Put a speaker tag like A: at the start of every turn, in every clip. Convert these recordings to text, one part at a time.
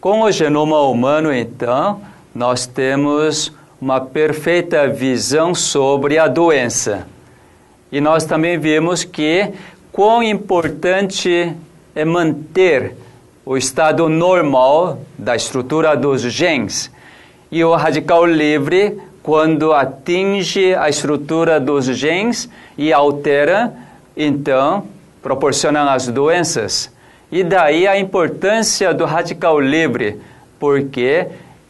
A: Com o genoma humano, então, nós temos uma perfeita visão sobre a doença. E nós também vimos que quão importante é manter o estado normal da estrutura dos genes. E o radical livre, quando atinge a estrutura dos genes e altera, então proporciona as doenças. E daí a importância do radical livre, porque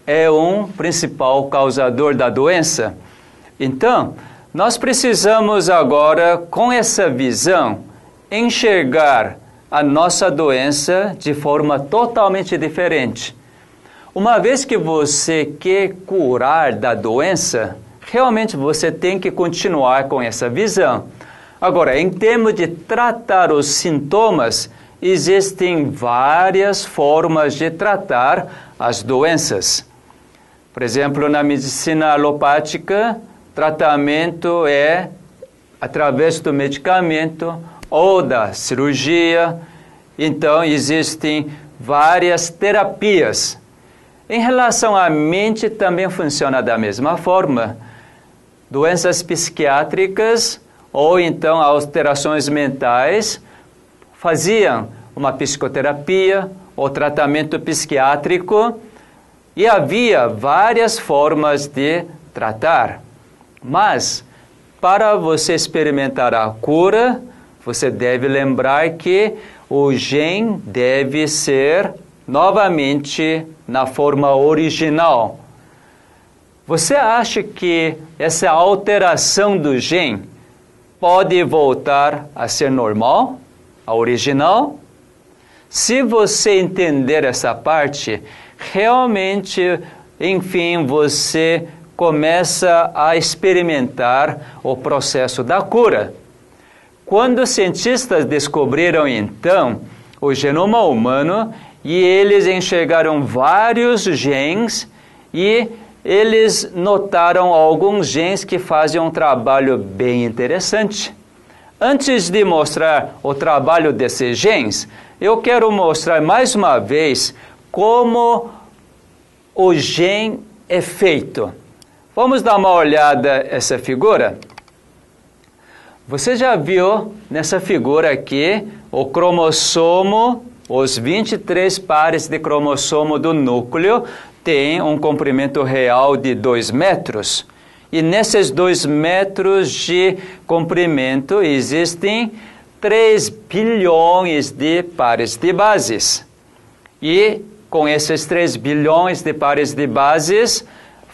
A: é um principal causador da doença. Então, nós precisamos agora, com essa visão, enxergar a nossa doença de forma totalmente diferente. Uma vez que você quer curar da doença, realmente você tem que continuar com essa visão. Agora, em termos de tratar os sintomas, existem várias formas de tratar as doenças. Por exemplo, na medicina alopática, tratamento é através do medicamento ou da cirurgia. Então, existem várias terapias. Em relação à mente, também funciona da mesma forma. Doenças psiquiátricas ou então alterações mentais faziam uma psicoterapia ou tratamento psiquiátrico e havia várias formas de tratar. Mas, para você experimentar a cura, você deve lembrar que o gen deve ser novamente na forma original. Você acha que essa alteração do gen pode voltar a ser normal, a original? Se você entender essa parte, realmente, enfim, você começa a experimentar o processo da cura. Quando os cientistas descobriram então o genoma humano e eles enxergaram vários genes e eles notaram alguns genes que fazem um trabalho bem interessante. Antes de mostrar o trabalho desses genes, eu quero mostrar mais uma vez como o gene é feito. Vamos dar uma olhada essa figura? Você já viu nessa figura aqui o cromossomo, os 23 pares de cromossomo do núcleo têm um comprimento real de 2 metros. E nesses 2 metros de comprimento existem 3 bilhões de pares de bases. E com esses 3 bilhões de pares de bases,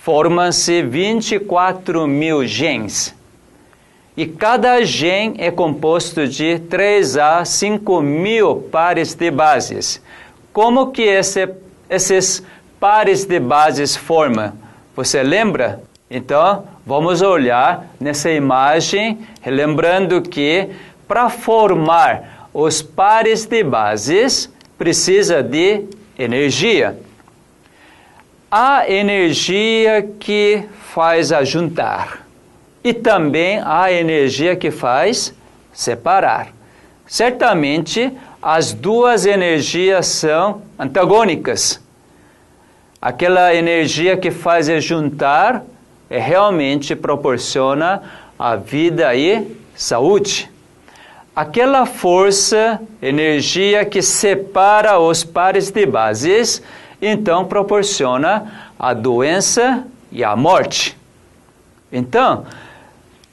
A: formam-se 24 mil genes. E cada gene é composto de 3 a 5 mil pares de bases. Como que esse, esses pares de bases formam? Você lembra? Então, vamos olhar nessa imagem, lembrando que para formar os pares de bases, precisa de energia. A energia que faz a juntar e também a energia que faz separar. Certamente, as duas energias são antagônicas. Aquela energia que faz juntar realmente proporciona a vida e saúde. Aquela força, energia que separa os pares de bases, então proporciona a doença e a morte. Então,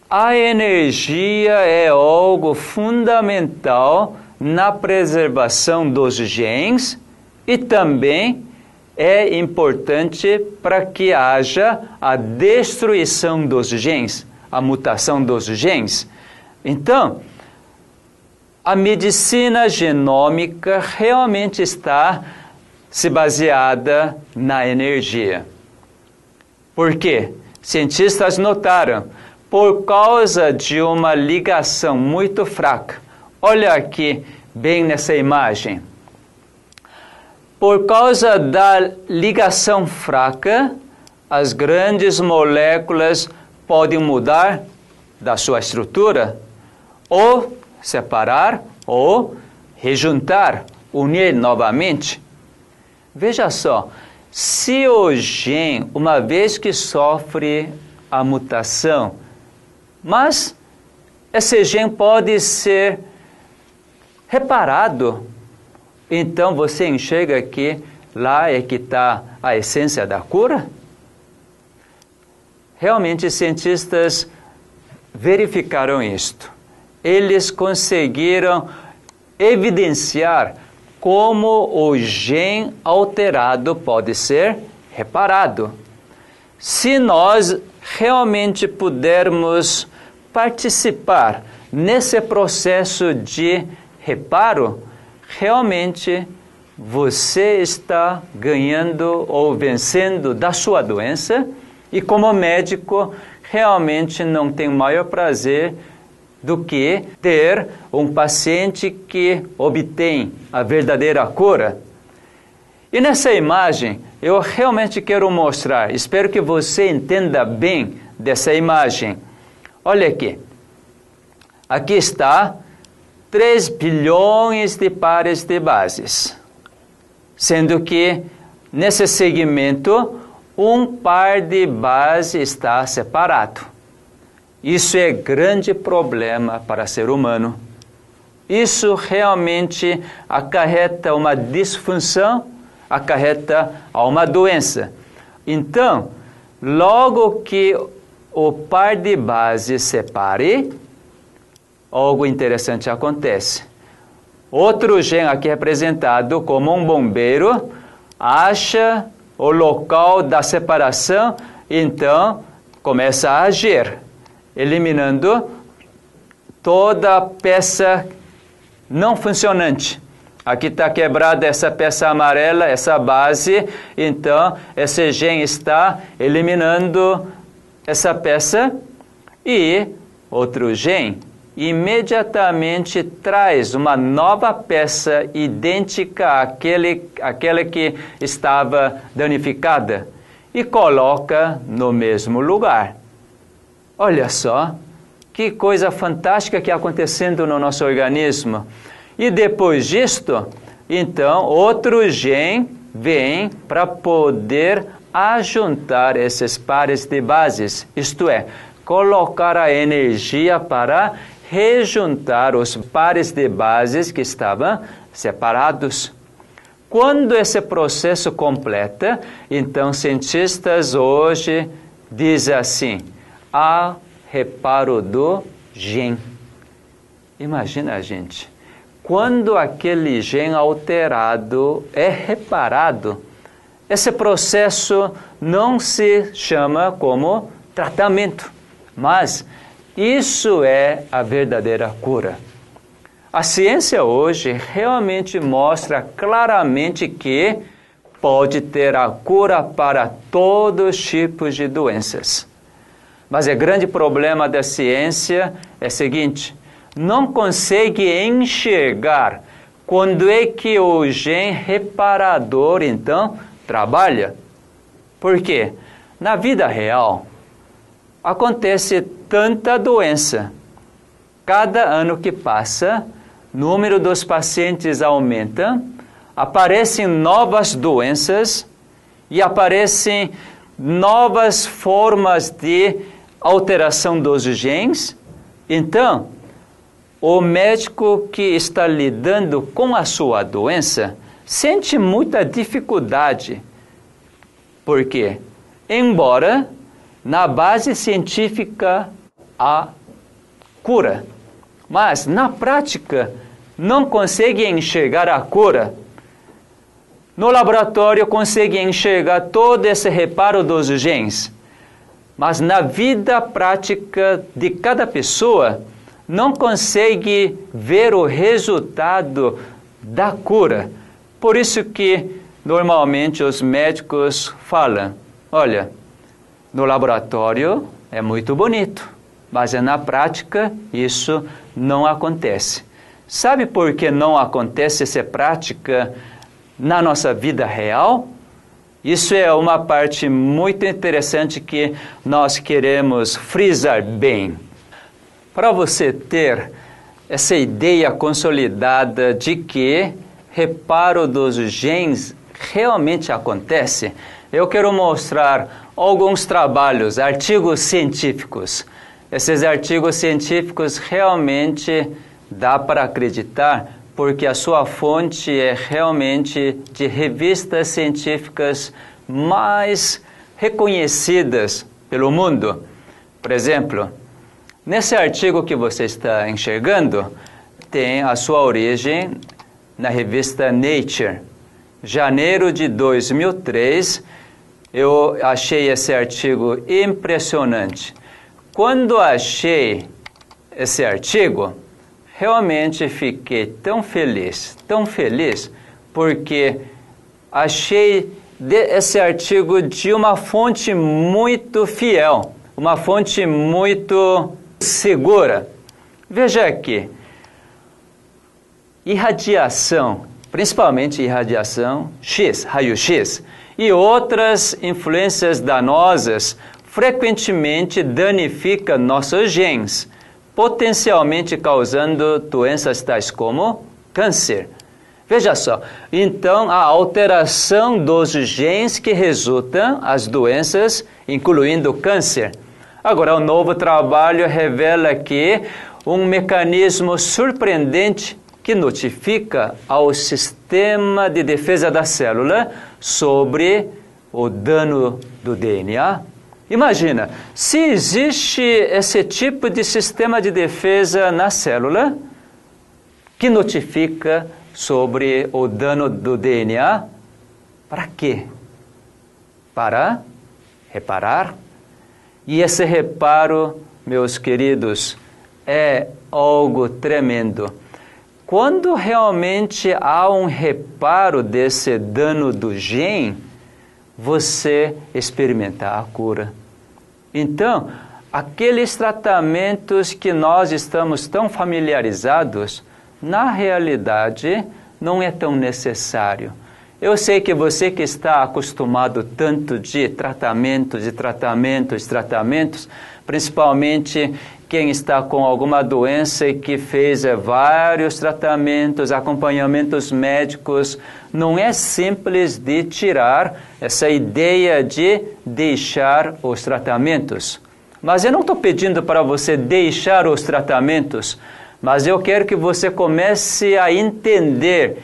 A: a energia é algo fundamental na preservação dos genes e também é importante para que haja a destruição dos genes, a mutação dos genes. Então, a medicina genômica realmente está se baseada na energia. Por quê? Cientistas notaram por causa de uma ligação muito fraca. Olha aqui, bem nessa imagem. Por causa da ligação fraca, as grandes moléculas podem mudar da sua estrutura, ou separar, ou rejuntar, unir novamente. Veja só, se o gene, uma vez que sofre a mutação, mas esse gene pode ser reparado, então você enxerga que lá é que está a essência da cura? Realmente, cientistas verificaram isto. Eles conseguiram evidenciar como o gene alterado pode ser reparado. Se nós realmente pudermos participar nesse processo de reparo, realmente você está ganhando ou vencendo da sua doença e como médico realmente não tem maior prazer do que ter um paciente que obtém a verdadeira cura. E nessa imagem, eu realmente quero mostrar, espero que você entenda bem dessa imagem. Olha aqui. Aqui está 3 bilhões de pares de bases, sendo que nesse segmento um par de base está separado. Isso é grande problema para ser humano. Isso realmente acarreta uma disfunção, acarreta uma doença. Então, logo que o par de base separe, algo interessante acontece. Outro gene aqui representado como um bombeiro acha o local da separação, então começa a agir eliminando toda peça não funcionante. Aqui está quebrada essa peça amarela, essa base, então esse gene está eliminando essa peça e outro gene imediatamente traz uma nova peça idêntica àquele, àquela que estava danificada e coloca no mesmo lugar. Olha só, que coisa fantástica que está acontecendo no nosso organismo. E depois disto, então, outro gene vem para poder ajuntar esses pares de bases, isto é, colocar a energia para rejuntar os pares de bases que estavam separados. Quando esse processo completa, então cientistas hoje dizem assim: a reparo do gen. Imagina, gente, quando aquele gen alterado é reparado, esse processo não se chama como tratamento, mas isso é a verdadeira cura. A ciência hoje realmente mostra claramente que pode ter a cura para todos os tipos de doenças. Mas o grande problema da ciência é o seguinte: não consegue enxergar quando é que o gene reparador então trabalha. Por quê? Na vida real acontece tanta doença. Cada ano que passa, o número dos pacientes aumenta, aparecem novas doenças e aparecem novas formas de alteração dos genes. Então, o médico que está lidando com a sua doença sente muita dificuldade. Por quê? Embora na base científica há cura, mas na prática não consegue enxergar a cura. No laboratório consegue enxergar todo esse reparo dos genes, mas na vida prática de cada pessoa não consegue ver o resultado da cura. Por isso que normalmente os médicos falam: olha, no laboratório é muito bonito, mas na prática isso não acontece. Sabe por que não acontece essa prática na nossa vida real? Isso é uma parte muito interessante que nós queremos frisar bem. Para você ter essa ideia consolidada de que reparo dos genes realmente acontece, eu quero mostrar alguns trabalhos, artigos científicos. Esses artigos científicos realmente dá para acreditar porque a sua fonte é realmente de revistas científicas mais reconhecidas pelo mundo. Por exemplo, nesse artigo que você está enxergando, tem a sua origem na revista Nature. Janeiro de 2003, eu achei esse artigo impressionante. Quando achei esse artigo, realmente fiquei tão feliz, tão feliz, porque achei esse artigo de uma fonte muito fiel, uma fonte muito segura. Veja aqui, irradiação, principalmente irradiação X, raio-X, e outras influências danosas frequentemente danifica nossos genes, potencialmente causando doenças tais como câncer. Veja só, então a alteração dos genes que resultam as doenças, incluindo câncer. Agora, o novo trabalho revela que um mecanismo surpreendente que notifica ao sistema de defesa da célula sobre o dano do DNA. Imagina, se existe esse tipo de sistema de defesa na célula que notifica sobre o dano do DNA, para quê? Para reparar. E esse reparo, meus queridos, é algo tremendo quando realmente há um reparo desse dano do gene, você experimenta a cura. Então, aqueles tratamentos que nós estamos tão familiarizados, na realidade, não é tão necessário. Eu sei que você que está acostumado tanto de tratamentos, de tratamentos, tratamentos, principalmente quem está com alguma doença e que fez é, vários tratamentos, acompanhamentos médicos, não é simples de tirar essa ideia de deixar os tratamentos. Mas eu não estou pedindo para você deixar os tratamentos, mas eu quero que você comece a entender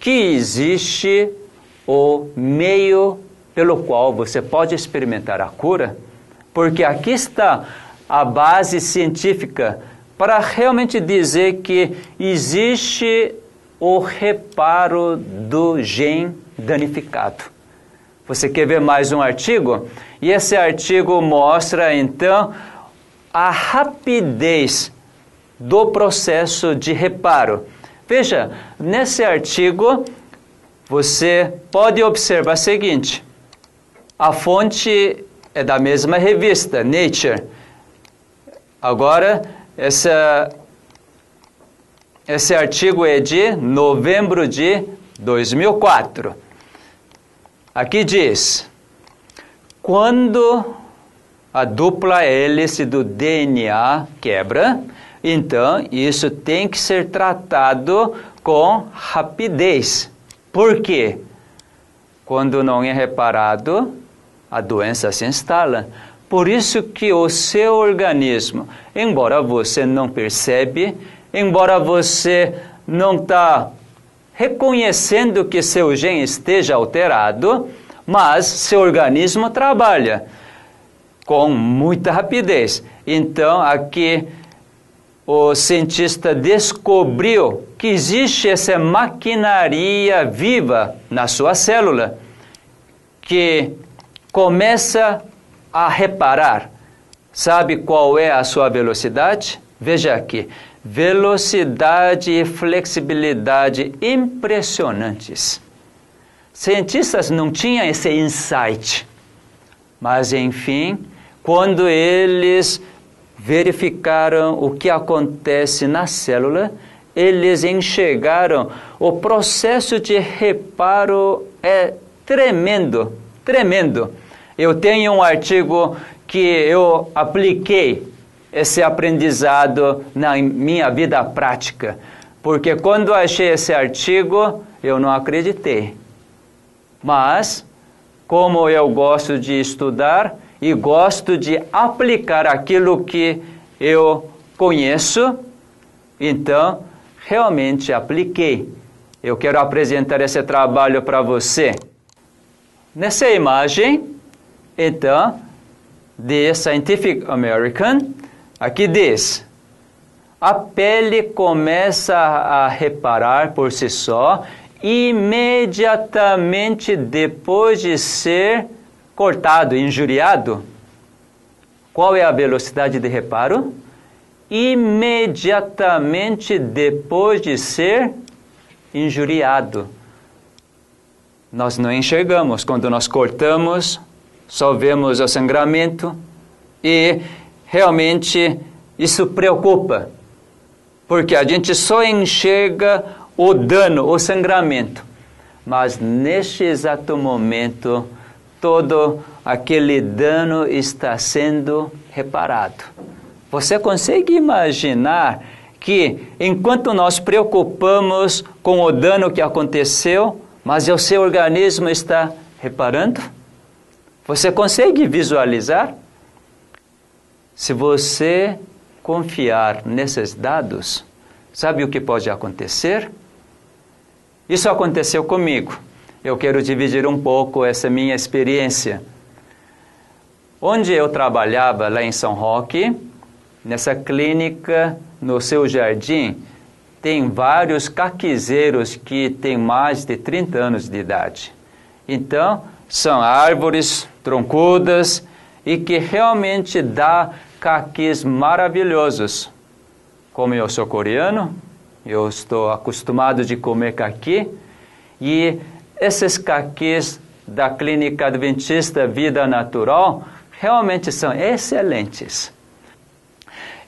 A: que existe o meio pelo qual você pode experimentar a cura, porque aqui está a base científica para realmente dizer que existe o reparo do gene danificado. Você quer ver mais um artigo? E esse artigo mostra então a rapidez do processo de reparo. Veja, nesse artigo você pode observar o seguinte: a fonte é da mesma revista, Nature Agora, essa, esse artigo é de novembro de 2004. Aqui diz: quando a dupla hélice do DNA quebra, então isso tem que ser tratado com rapidez. Por quê? Quando não é reparado, a doença se instala. Por isso que o seu organismo, embora você não percebe, embora você não está reconhecendo que seu gene esteja alterado, mas seu organismo trabalha com muita rapidez. Então, aqui o cientista descobriu que existe essa maquinaria viva na sua célula que começa a reparar. Sabe qual é a sua velocidade? Veja aqui. Velocidade e flexibilidade impressionantes. Cientistas não tinham esse insight. Mas, enfim, quando eles verificaram o que acontece na célula, eles enxergaram o processo de reparo é tremendo, tremendo. Eu tenho um artigo que eu apliquei esse aprendizado na minha vida prática, porque quando achei esse artigo, eu não acreditei. Mas, como eu gosto de estudar e gosto de aplicar aquilo que eu conheço, então realmente apliquei. Eu quero apresentar esse trabalho para você. Nessa imagem, então, The Scientific American, aqui diz: a pele começa a reparar por si só imediatamente depois de ser cortado, injuriado. Qual é a velocidade de reparo? Imediatamente depois de ser injuriado. Nós não enxergamos quando nós cortamos, só vemos o sangramento e realmente isso preocupa, porque a gente só enxerga o dano, o sangramento, mas neste exato momento todo aquele dano está sendo reparado. Você consegue imaginar que enquanto nós preocupamos com o dano que aconteceu, mas o seu organismo está reparando? Você consegue visualizar? Se você confiar nesses dados, sabe o que pode acontecer? Isso aconteceu comigo. Eu quero dividir um pouco essa minha experiência. Onde eu trabalhava lá em São Roque, nessa clínica, no seu jardim, tem vários caquizeiros que têm mais de 30 anos de idade. Então, são árvores troncudas e que realmente dá caquis maravilhosos. Como eu sou coreano, eu estou acostumado de comer caqui e esses caquis da Clínica Adventista Vida Natural realmente são excelentes.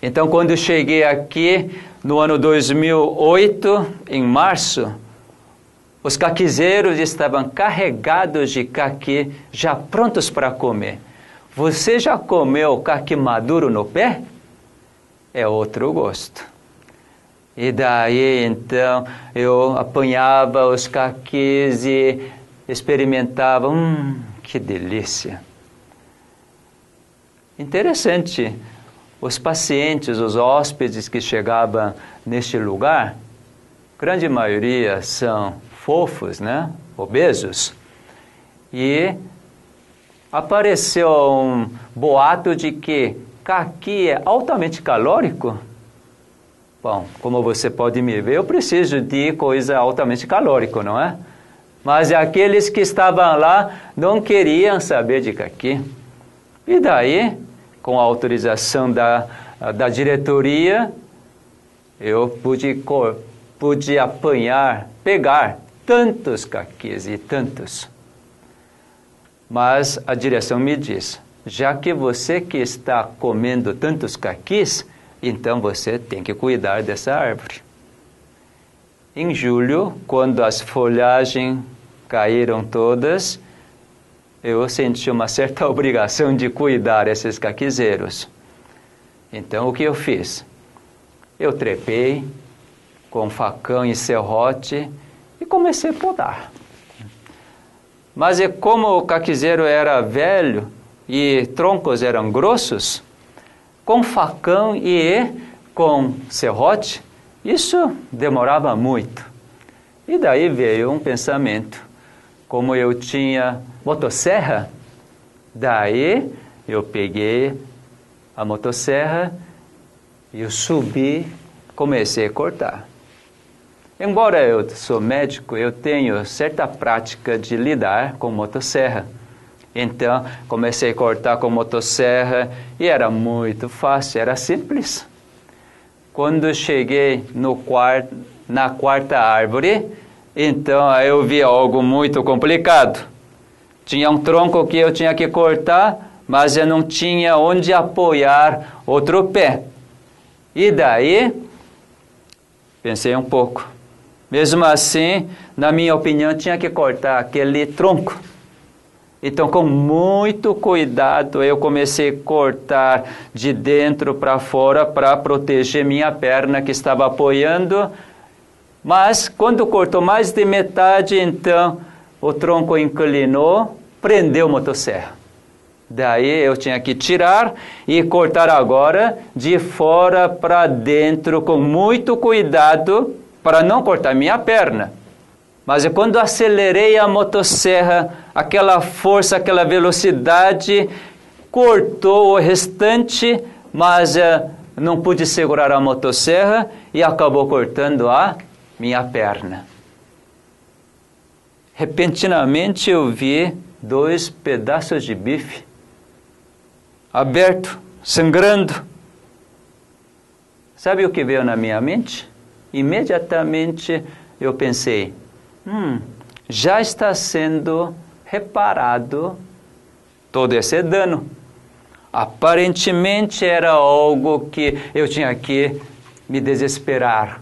A: Então, quando cheguei aqui no ano 2008, em março, os caquizeiros estavam carregados de caqui, já prontos para comer. Você já comeu caqui maduro no pé? É outro gosto. E daí então eu apanhava os caquis e experimentava. Hum, que delícia! Interessante os pacientes, os hóspedes que chegavam neste lugar, grande maioria são fofos, né? Obesos. E apareceu um boato de que caqui é altamente calórico. Bom, como você pode me ver, eu preciso de coisa altamente calórica, não é? Mas aqueles que estavam lá não queriam saber de caqui. E daí com a autorização da, da diretoria, eu pude, pude apanhar, pegar tantos caquis e tantos. Mas a direção me diz: já que você que está comendo tantos caquis, então você tem que cuidar dessa árvore. Em julho, quando as folhagens caíram todas, eu senti uma certa obrigação de cuidar esses caquizeiros. Então, o que eu fiz? Eu trepei com facão e serrote e comecei a podar. Mas e como o caquizeiro era velho e troncos eram grossos, com facão e com serrote, isso demorava muito. E daí veio um pensamento. Como eu tinha motosserra. Daí eu peguei a motosserra eu subi, comecei a cortar. Embora eu sou médico, eu tenho certa prática de lidar com motosserra. Então, comecei a cortar com motosserra e era muito fácil, era simples. Quando cheguei no quarto, na quarta árvore, então eu vi algo muito complicado. Tinha um tronco que eu tinha que cortar, mas eu não tinha onde apoiar outro pé. E daí, pensei um pouco. Mesmo assim, na minha opinião, tinha que cortar aquele tronco. Então, com muito cuidado, eu comecei a cortar de dentro para fora para proteger minha perna que estava apoiando. Mas, quando cortou mais de metade, então o tronco inclinou, prendeu a motosserra. Daí eu tinha que tirar e cortar agora de fora para dentro com muito cuidado para não cortar minha perna. Mas quando acelerei a motosserra, aquela força, aquela velocidade cortou o restante, mas uh, não pude segurar a motosserra e acabou cortando a minha perna. Repentinamente eu vi dois pedaços de bife aberto, sangrando. Sabe o que veio na minha mente? Imediatamente eu pensei: hum, já está sendo reparado todo esse dano. Aparentemente era algo que eu tinha que me desesperar.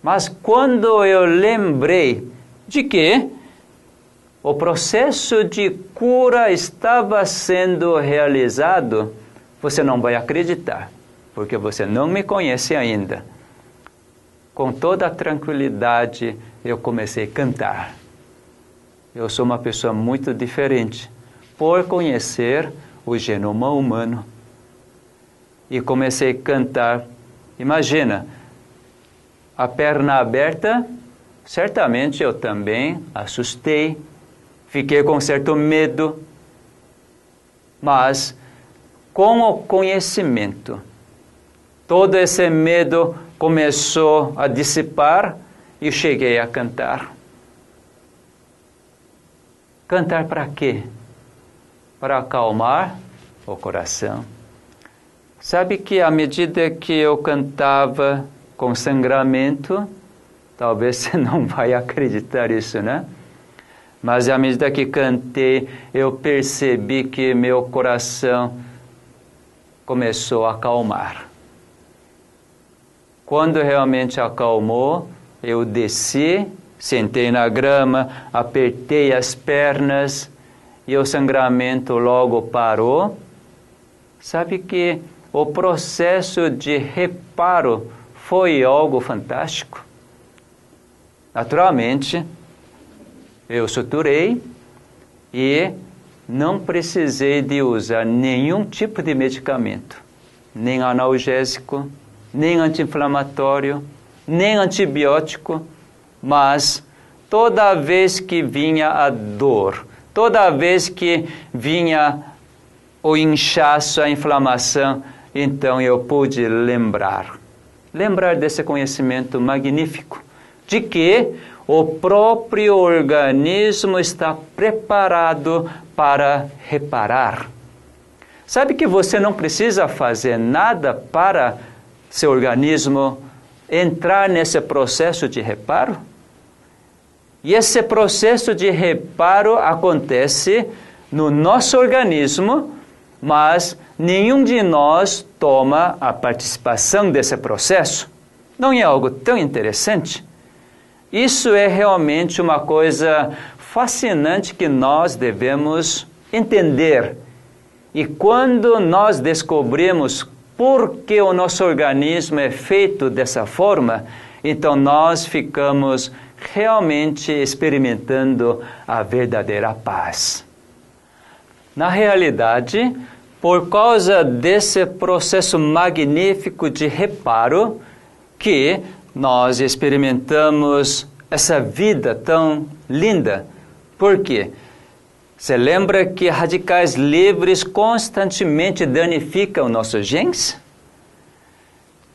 A: Mas quando eu lembrei de que o processo de cura estava sendo realizado, você não vai acreditar, porque você não me conhece ainda. Com toda a tranquilidade, eu comecei a cantar. Eu sou uma pessoa muito diferente por conhecer o genoma humano. E comecei a cantar. Imagina, a perna aberta, certamente eu também assustei, fiquei com certo medo, mas com o conhecimento, todo esse medo começou a dissipar e cheguei a cantar. Cantar para quê? Para acalmar o coração. Sabe que à medida que eu cantava com sangramento, talvez você não vai acreditar isso, né? Mas à medida que cantei, eu percebi que meu coração começou a acalmar. Quando realmente acalmou, eu desci, sentei na grama, apertei as pernas e o sangramento logo parou. Sabe que o processo de reparo foi algo fantástico. Naturalmente, eu suturei e não precisei de usar nenhum tipo de medicamento, nem analgésico, nem anti-inflamatório, nem antibiótico, mas toda vez que vinha a dor, toda vez que vinha o inchaço, a inflamação, então eu pude lembrar, lembrar desse conhecimento magnífico, de que o próprio organismo está preparado para reparar. Sabe que você não precisa fazer nada para seu organismo entrar nesse processo de reparo? E esse processo de reparo acontece no nosso organismo, mas nenhum de nós toma a participação desse processo. Não é algo tão interessante? Isso é realmente uma coisa fascinante que nós devemos entender. E quando nós descobrimos por que o nosso organismo é feito dessa forma, então nós ficamos realmente experimentando a verdadeira paz. Na realidade, por causa desse processo magnífico de reparo, que nós experimentamos essa vida tão linda. Por quê? Você lembra que radicais livres constantemente danificam nossos genes?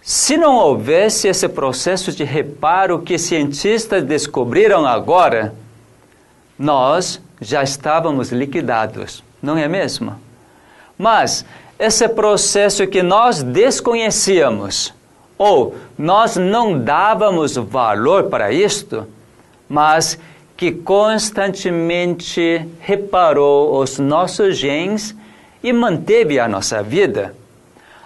A: Se não houvesse esse processo de reparo que cientistas descobriram agora, nós já estávamos liquidados, não é mesmo? Mas esse processo que nós desconhecíamos, ou nós não dávamos valor para isto, mas que constantemente reparou os nossos genes e manteve a nossa vida.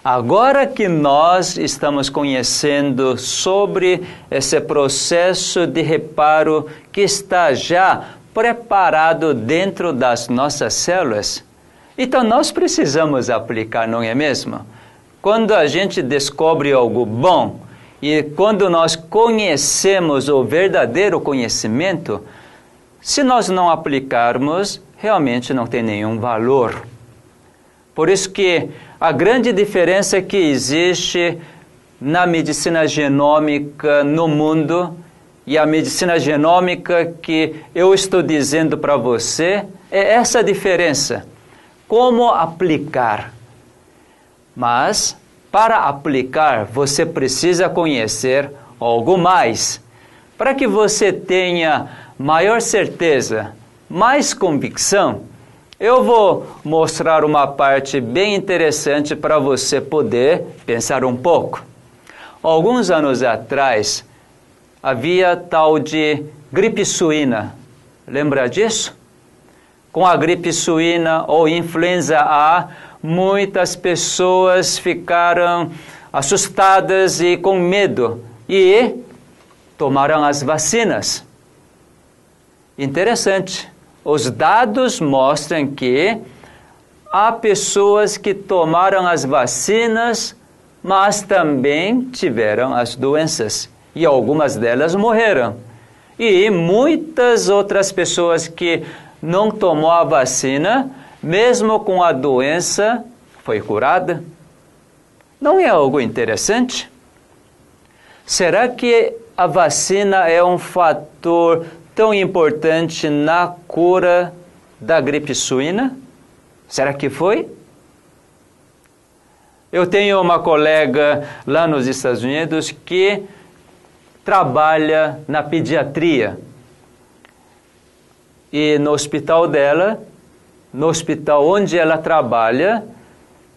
A: Agora que nós estamos conhecendo sobre esse processo de reparo que está já preparado dentro das nossas células, então nós precisamos aplicar, não é mesmo? Quando a gente descobre algo bom e quando nós conhecemos o verdadeiro conhecimento, se nós não aplicarmos, realmente não tem nenhum valor. Por isso que a grande diferença que existe na medicina genômica no mundo e a medicina genômica que eu estou dizendo para você é essa diferença. Como aplicar? Mas para aplicar, você precisa conhecer algo mais. Para que você tenha maior certeza, mais convicção, eu vou mostrar uma parte bem interessante para você poder pensar um pouco. Alguns anos atrás, havia tal de gripe suína. Lembra disso? Com a gripe suína ou influenza A, muitas pessoas ficaram assustadas e com medo e tomaram as vacinas. Interessante. Os dados mostram que há pessoas que tomaram as vacinas, mas também tiveram as doenças e algumas delas morreram. E muitas outras pessoas que não tomou a vacina mesmo com a doença, foi curada? Não é algo interessante? Será que a vacina é um fator tão importante na cura da gripe suína? Será que foi? Eu tenho uma colega lá nos Estados Unidos que trabalha na pediatria. E no hospital dela no hospital onde ela trabalha,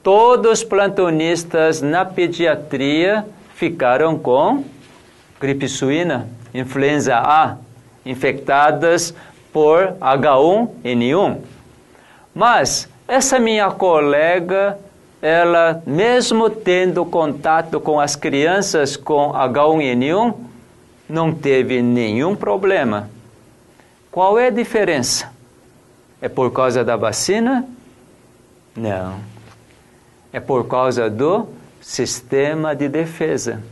A: todos os plantonistas na pediatria ficaram com gripe suína, influenza A, infectadas por H1N1. Mas essa minha colega, ela mesmo tendo contato com as crianças com H1N1, não teve nenhum problema. Qual é a diferença? É por causa da vacina? Não. É por causa do sistema de defesa.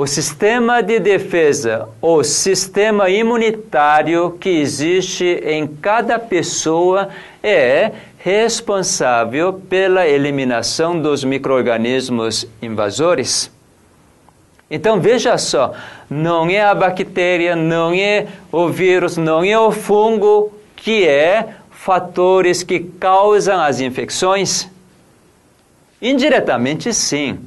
A: O sistema de defesa, o sistema imunitário que existe em cada pessoa é responsável pela eliminação dos microrganismos invasores. Então veja só, não é a bactéria, não é o vírus, não é o fungo que é fatores que causam as infecções? Indiretamente, sim.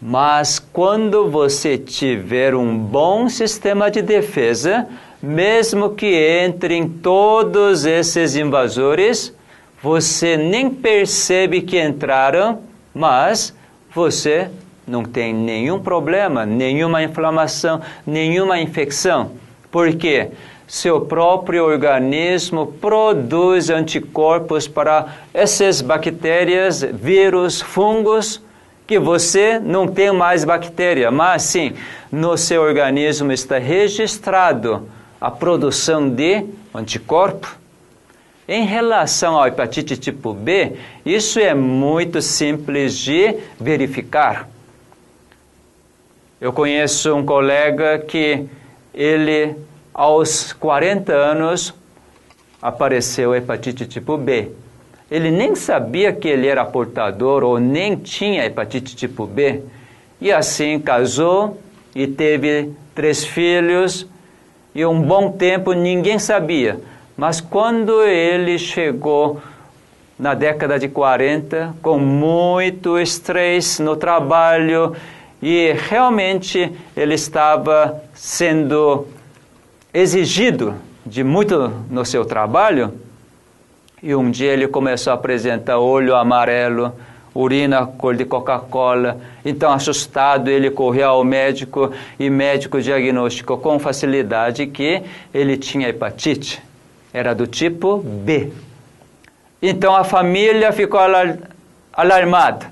A: Mas quando você tiver um bom sistema de defesa, mesmo que entrem todos esses invasores, você nem percebe que entraram, mas você não tem nenhum problema, nenhuma inflamação, nenhuma infecção. Por quê? seu próprio organismo produz anticorpos para essas bactérias, vírus, fungos, que você não tem mais bactéria, mas sim, no seu organismo está registrado a produção de anticorpo. Em relação à hepatite tipo B, isso é muito simples de verificar. Eu conheço um colega que ele aos 40 anos, apareceu hepatite tipo B. Ele nem sabia que ele era portador ou nem tinha hepatite tipo B. E assim casou e teve três filhos. E um bom tempo ninguém sabia. Mas quando ele chegou na década de 40, com muito estresse no trabalho, e realmente ele estava sendo exigido de muito no seu trabalho, e um dia ele começou a apresentar olho amarelo, urina cor de Coca-Cola. Então, assustado, ele correu ao médico e médico diagnosticou com facilidade que ele tinha hepatite. Era do tipo B. Então a família ficou alarmada.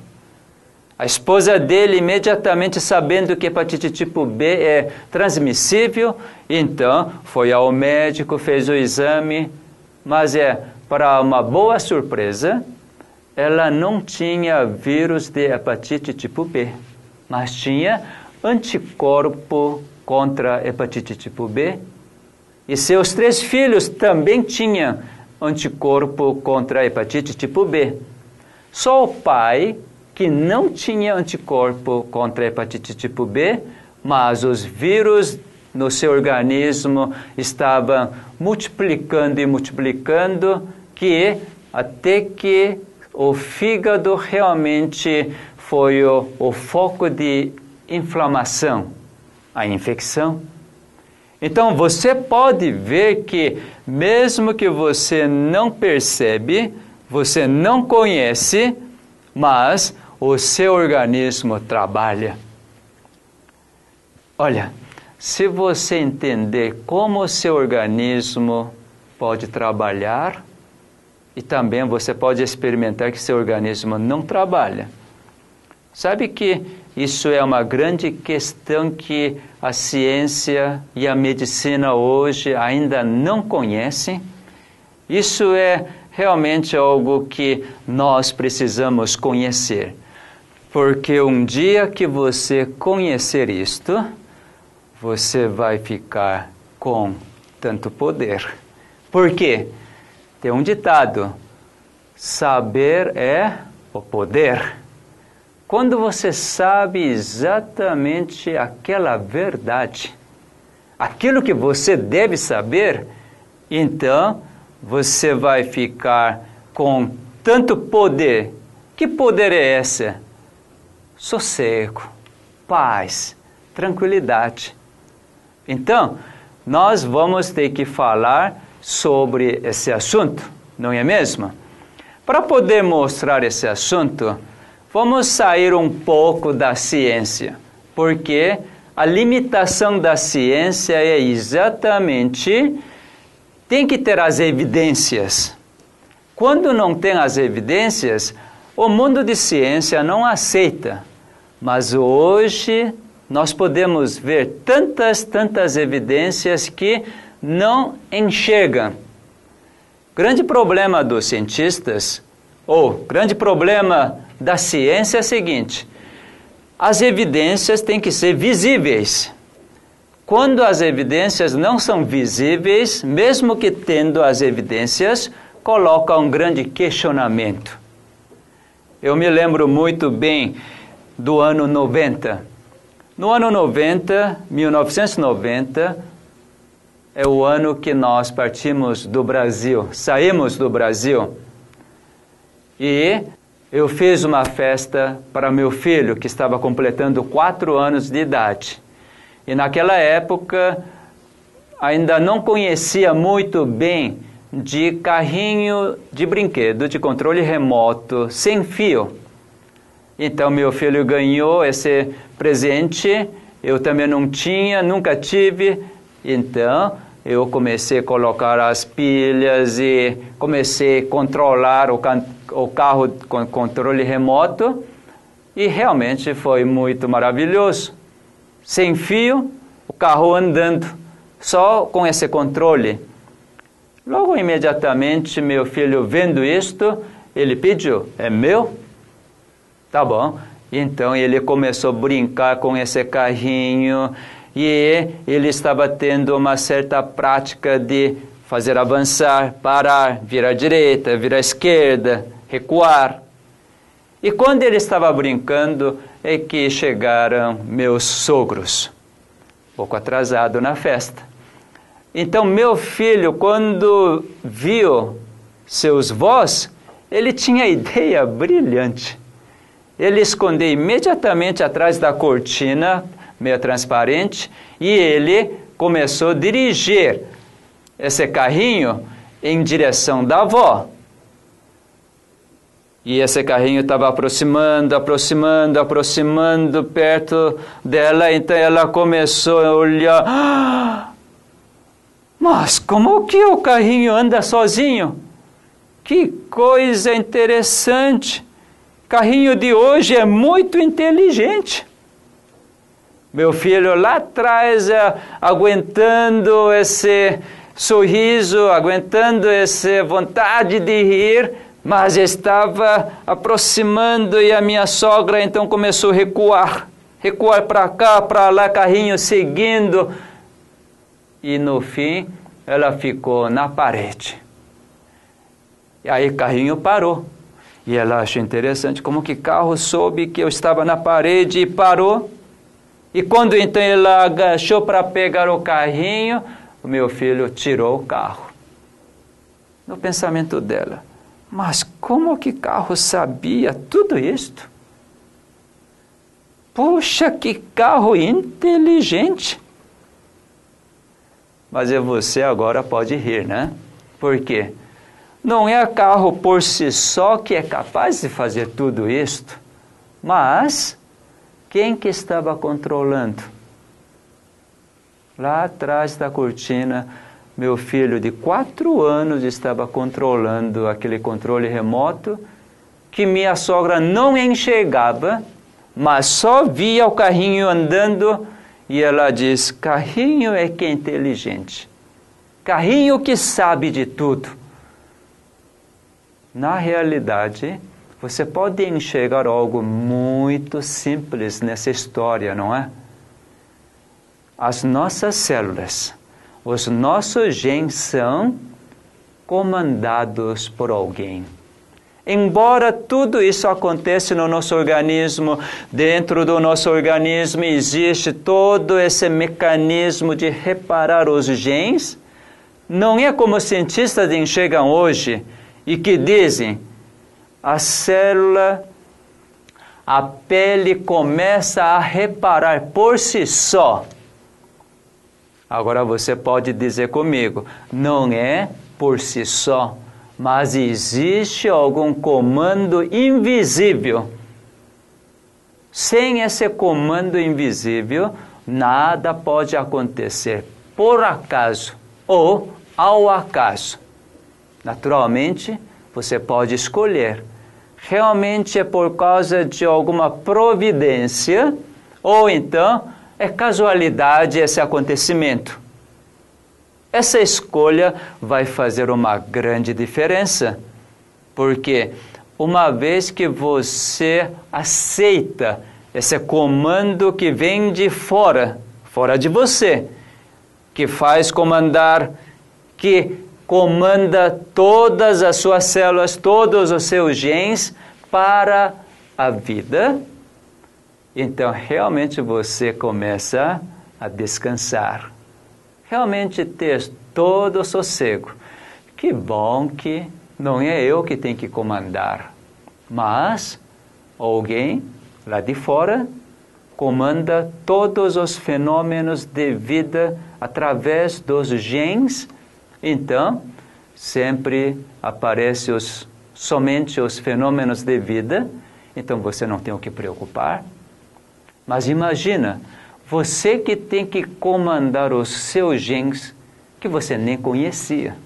A: A esposa dele, imediatamente sabendo que hepatite tipo B é transmissível, então foi ao médico, fez o exame, mas é para uma boa surpresa, ela não tinha vírus de hepatite tipo B, mas tinha anticorpo contra hepatite tipo B. E seus três filhos também tinham anticorpo contra hepatite tipo B. Só o pai que não tinha anticorpo contra hepatite tipo B, mas os vírus no seu organismo estavam multiplicando e multiplicando, que até que o fígado realmente foi o, o foco de inflamação, a infecção. Então você pode ver que, mesmo que você não percebe, você não conhece, mas o seu organismo trabalha. Olha, se você entender como o seu organismo pode trabalhar, e também você pode experimentar que seu organismo não trabalha. Sabe que isso é uma grande questão que a ciência e a medicina hoje ainda não conhecem? Isso é realmente algo que nós precisamos conhecer. Porque um dia que você conhecer isto, você vai ficar com tanto poder. Por quê? Tem um ditado: saber é o poder. Quando você sabe exatamente aquela verdade, aquilo que você deve saber, então você vai ficar com tanto poder. Que poder é esse? sossego, paz, tranquilidade. Então, nós vamos ter que falar sobre esse assunto, não é mesmo? Para poder mostrar esse assunto, vamos sair um pouco da ciência, porque a limitação da ciência é exatamente tem que ter as evidências. Quando não tem as evidências, o mundo de ciência não aceita. Mas hoje nós podemos ver tantas, tantas evidências que não enxergam. Grande problema dos cientistas, ou grande problema da ciência é o seguinte: as evidências têm que ser visíveis. Quando as evidências não são visíveis, mesmo que tendo as evidências, coloca um grande questionamento. Eu me lembro muito bem do ano 90. No ano 90, 1990, é o ano que nós partimos do Brasil, saímos do Brasil. E eu fiz uma festa para meu filho, que estava completando quatro anos de idade. E naquela época, ainda não conhecia muito bem de carrinho de brinquedo de controle remoto sem fio. Então meu filho ganhou esse presente, eu também não tinha, nunca tive. Então eu comecei a colocar as pilhas e comecei a controlar o, o carro com controle remoto e realmente foi muito maravilhoso. Sem fio, o carro andando, só com esse controle. Logo imediatamente meu filho vendo isto, ele pediu: "É meu?" Tá bom. Então ele começou a brincar com esse carrinho e ele estava tendo uma certa prática de fazer avançar, parar, virar à direita, virar à esquerda, recuar. E quando ele estava brincando, é que chegaram meus sogros, pouco atrasado na festa. Então meu filho, quando viu seus vós, ele tinha ideia brilhante ele escondeu imediatamente atrás da cortina, meio transparente, e ele começou a dirigir esse carrinho em direção da avó. E esse carrinho estava aproximando, aproximando, aproximando perto dela, então ela começou a olhar. Mas como que o carrinho anda sozinho? Que coisa interessante! carrinho de hoje é muito inteligente. Meu filho lá atrás, é, aguentando esse sorriso, aguentando essa vontade de rir, mas estava aproximando e a minha sogra então começou a recuar, recuar para cá, para lá, carrinho seguindo. E no fim, ela ficou na parede. E aí carrinho parou. E ela achou interessante como que carro soube que eu estava na parede e parou. E quando então ela agachou para pegar o carrinho, o meu filho tirou o carro. No pensamento dela, mas como que carro sabia tudo isto? Puxa, que carro inteligente! Mas você agora pode rir, né? Por quê? Não é carro por si só que é capaz de fazer tudo isto, mas quem que estava controlando? Lá atrás da cortina, meu filho de quatro anos estava controlando aquele controle remoto que minha sogra não enxergava, mas só via o carrinho andando e ela diz: carrinho é que é inteligente, carrinho que sabe de tudo. Na realidade, você pode enxergar algo muito simples nessa história, não é? As nossas células, os nossos genes são comandados por alguém. Embora tudo isso aconteça no nosso organismo, dentro do nosso organismo existe todo esse mecanismo de reparar os genes, não é como os cientistas enxergam hoje e que dizem a célula, a pele começa a reparar por si só. Agora você pode dizer comigo, não é por si só, mas existe algum comando invisível. Sem esse comando invisível, nada pode acontecer por acaso ou ao acaso. Naturalmente, você pode escolher. Realmente é por causa de alguma providência ou então é casualidade esse acontecimento. Essa escolha vai fazer uma grande diferença, porque uma vez que você aceita esse comando que vem de fora, fora de você, que faz comandar, que comanda todas as suas células, todos os seus genes para a vida, então realmente você começa a descansar. Realmente ter todo o sossego. Que bom que não é eu que tenho que comandar, mas alguém lá de fora comanda todos os fenômenos de vida através dos genes então, sempre aparecem os, somente os fenômenos de vida, então você não tem o que preocupar. Mas imagina, você que tem que comandar os seus genes que você nem conhecia.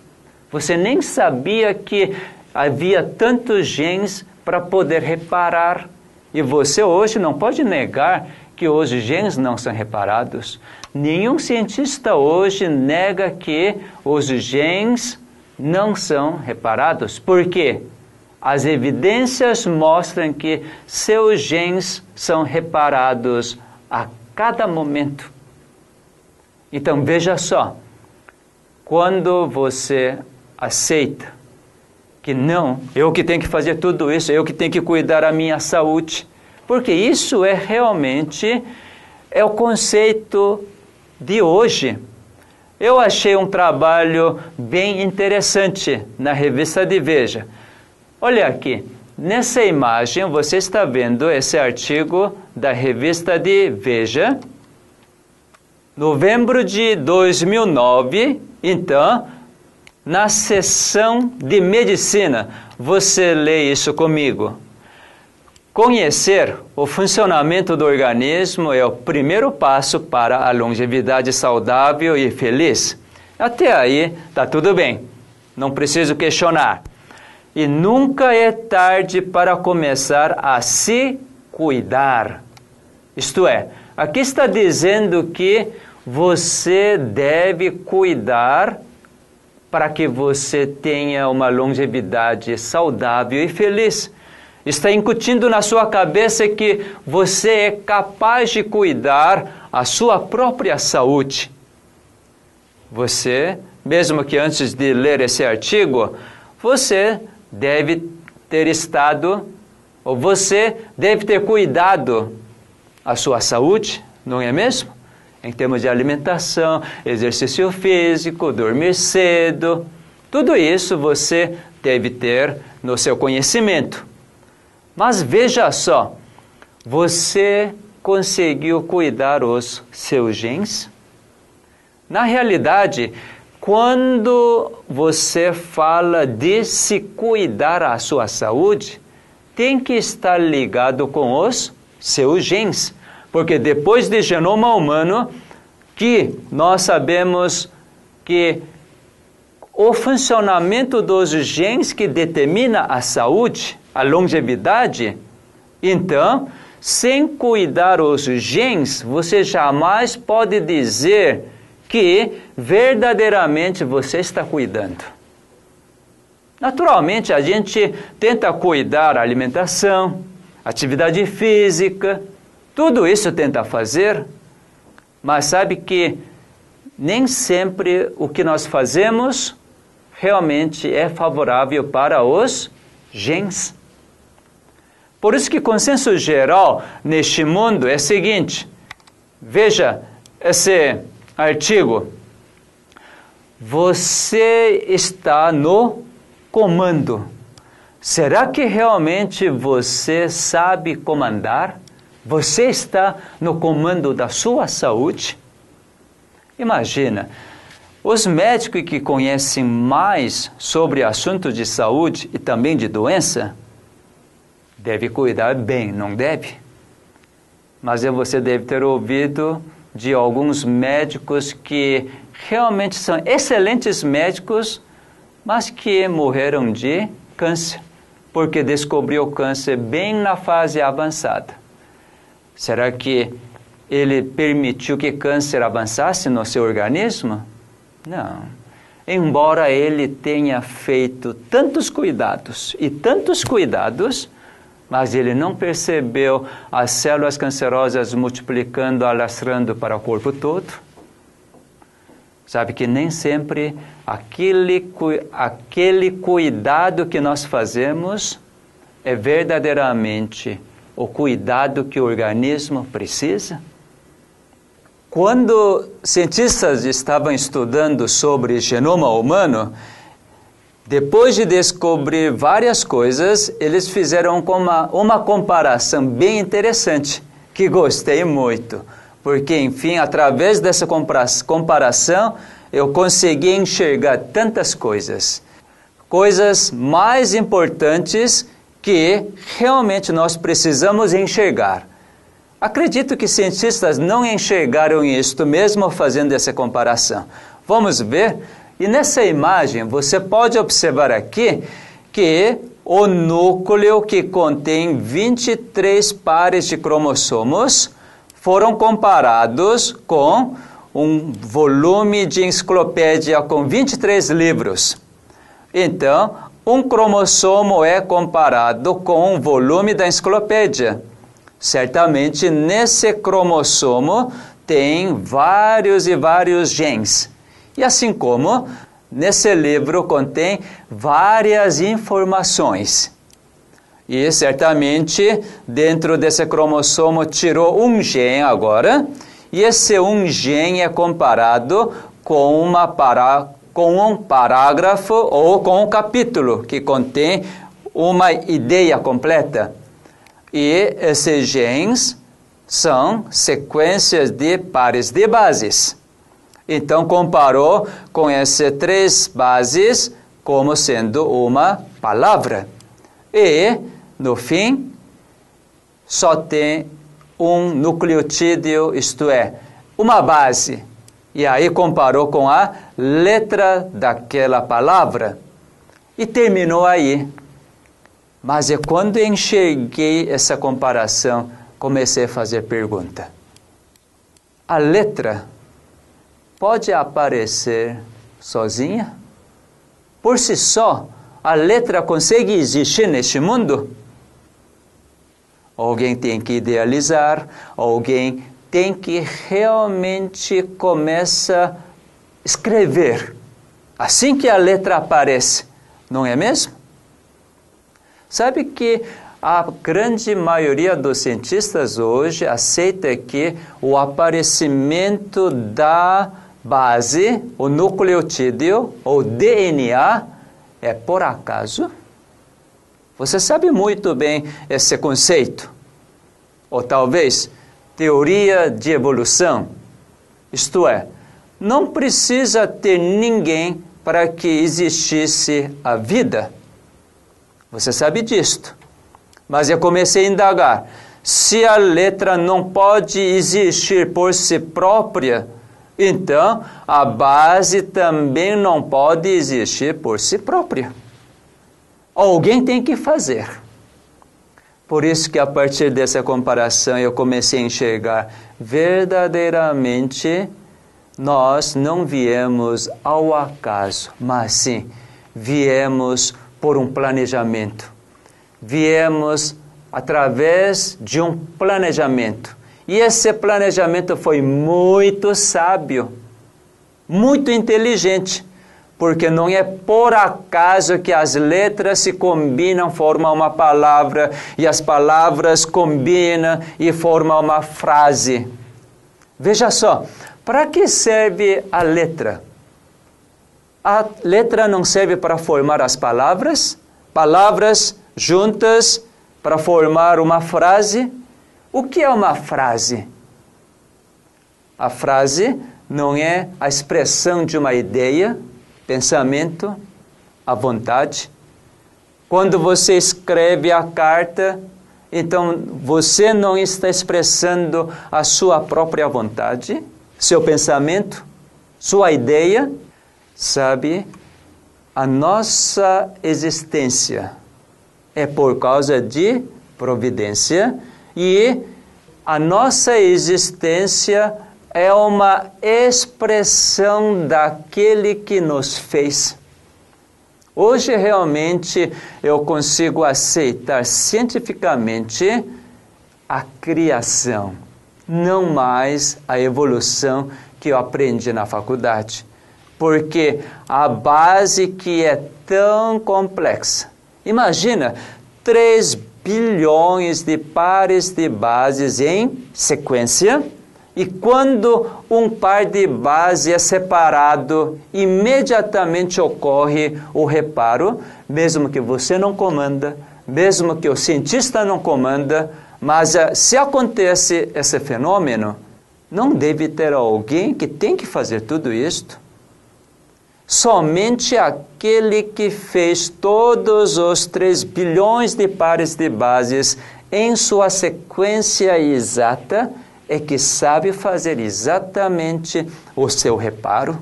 A: Você nem sabia que havia tantos genes para poder reparar. E você hoje não pode negar que os genes não são reparados. Nenhum cientista hoje nega que os genes não são reparados. Por quê? As evidências mostram que seus genes são reparados a cada momento. Então veja só, quando você aceita que não, eu que tenho que fazer tudo isso, eu que tenho que cuidar da minha saúde, porque isso é realmente é o conceito de hoje. Eu achei um trabalho bem interessante na revista de Veja. Olha aqui, nessa imagem você está vendo esse artigo da revista de Veja, novembro de 2009. Então, na sessão de medicina, você lê isso comigo. Conhecer o funcionamento do organismo é o primeiro passo para a longevidade saudável e feliz. Até aí está tudo bem, não preciso questionar. E nunca é tarde para começar a se cuidar. Isto é, aqui está dizendo que você deve cuidar para que você tenha uma longevidade saudável e feliz está incutindo na sua cabeça que você é capaz de cuidar a sua própria saúde. Você mesmo que antes de ler esse artigo, você deve ter estado, ou você deve ter cuidado a sua saúde, não é mesmo? Em termos de alimentação, exercício físico, dormir cedo, tudo isso você deve ter no seu conhecimento. Mas veja só, você conseguiu cuidar os seus genes? Na realidade, quando você fala de se cuidar a sua saúde, tem que estar ligado com os seus genes. Porque depois de genoma humano, que nós sabemos que o funcionamento dos genes que determina a saúde, a longevidade, então, sem cuidar os genes, você jamais pode dizer que verdadeiramente você está cuidando. Naturalmente, a gente tenta cuidar a alimentação, atividade física, tudo isso tenta fazer, mas sabe que nem sempre o que nós fazemos realmente é favorável para os genes. Por isso que consenso geral neste mundo é o seguinte: veja esse artigo. Você está no comando. Será que realmente você sabe comandar? Você está no comando da sua saúde? Imagina, os médicos que conhecem mais sobre assuntos de saúde e também de doença deve cuidar bem, não deve? Mas você deve ter ouvido de alguns médicos que realmente são excelentes médicos, mas que morreram de câncer, porque descobriu o câncer bem na fase avançada. Será que ele permitiu que câncer avançasse no seu organismo? Não. Embora ele tenha feito tantos cuidados e tantos cuidados, mas ele não percebeu as células cancerosas multiplicando, alastrando para o corpo todo. Sabe que nem sempre aquele, aquele cuidado que nós fazemos é verdadeiramente o cuidado que o organismo precisa. Quando cientistas estavam estudando sobre genoma humano, depois de descobrir várias coisas, eles fizeram uma, uma comparação bem interessante, que gostei muito. Porque, enfim, através dessa comparação, eu consegui enxergar tantas coisas. Coisas mais importantes que realmente nós precisamos enxergar. Acredito que cientistas não enxergaram isto mesmo fazendo essa comparação. Vamos ver e nessa imagem você pode observar aqui que o núcleo que contém 23 pares de cromossomos foram comparados com um volume de enciclopédia com 23 livros. Então, um cromossomo é comparado com um volume da enciclopédia. Certamente, nesse cromossomo tem vários e vários genes. E assim como nesse livro contém várias informações. E certamente dentro desse cromossomo tirou um gene agora, e esse um gene é comparado com, uma para, com um parágrafo ou com um capítulo que contém uma ideia completa. E esses genes são sequências de pares de bases. Então comparou com essas três bases como sendo uma palavra. E, no fim, só tem um nucleotídeo, isto é, uma base. E aí comparou com a letra daquela palavra. E terminou aí. Mas é quando enxerguei essa comparação, comecei a fazer pergunta. A letra pode aparecer sozinha? Por si só, a letra consegue existir neste mundo? Alguém tem que idealizar, alguém tem que realmente começar a escrever assim que a letra aparece, não é mesmo? Sabe que a grande maioria dos cientistas hoje aceita que o aparecimento da base, o nucleotídeo, ou DNA, é por acaso? Você sabe muito bem esse conceito. Ou talvez teoria de evolução. Isto é, não precisa ter ninguém para que existisse a vida. Você sabe disto. Mas eu comecei a indagar. Se a letra não pode existir por si própria, então a base também não pode existir por si própria. Alguém tem que fazer. Por isso que a partir dessa comparação eu comecei a enxergar verdadeiramente nós não viemos ao acaso, mas sim viemos por um planejamento. Viemos através de um planejamento. E esse planejamento foi muito sábio, muito inteligente, porque não é por acaso que as letras se combinam, formam uma palavra, e as palavras combinam e formam uma frase. Veja só, para que serve a letra? A letra não serve para formar as palavras, palavras juntas para formar uma frase. O que é uma frase? A frase não é a expressão de uma ideia, pensamento, a vontade. Quando você escreve a carta, então você não está expressando a sua própria vontade seu pensamento, sua ideia, sabe? A nossa existência é por causa de providência e a nossa existência é uma expressão daquele que nos fez. Hoje realmente eu consigo aceitar cientificamente a criação não mais a evolução que eu aprendi na faculdade. Porque a base que é tão complexa. Imagina 3 bilhões de pares de bases em sequência. E quando um par de bases é separado, imediatamente ocorre o reparo, mesmo que você não comanda, mesmo que o cientista não comanda, mas uh, se acontece esse fenômeno, não deve ter alguém que tem que fazer tudo isto. Somente aquele que fez todos os 3 bilhões de pares de bases em sua sequência exata é que sabe fazer exatamente o seu reparo.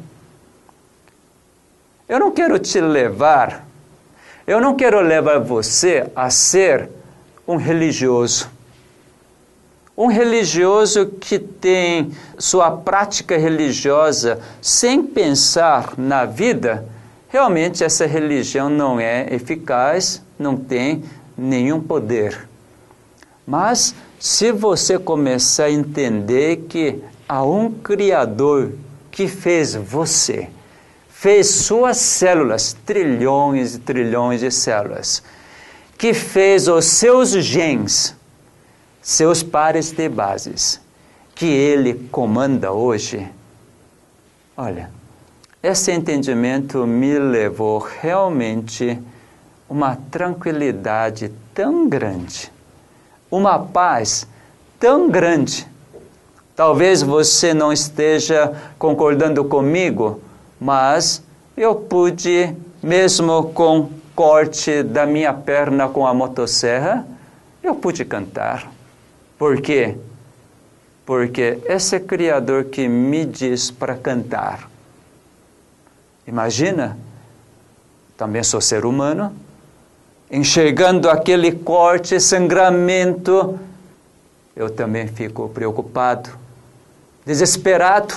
A: Eu não quero te levar, eu não quero levar você a ser um religioso. Um religioso que tem sua prática religiosa sem pensar na vida, realmente essa religião não é eficaz, não tem nenhum poder. Mas se você começar a entender que há um Criador que fez você, fez suas células, trilhões e trilhões de células, que fez os seus genes, seus pares de bases, que ele comanda hoje. Olha, esse entendimento me levou realmente uma tranquilidade tão grande, uma paz tão grande. Talvez você não esteja concordando comigo, mas eu pude, mesmo com corte da minha perna com a motosserra, eu pude cantar. Por quê? Porque esse Criador que me diz para cantar. Imagina, também sou ser humano, enxergando aquele corte, sangramento, eu também fico preocupado, desesperado.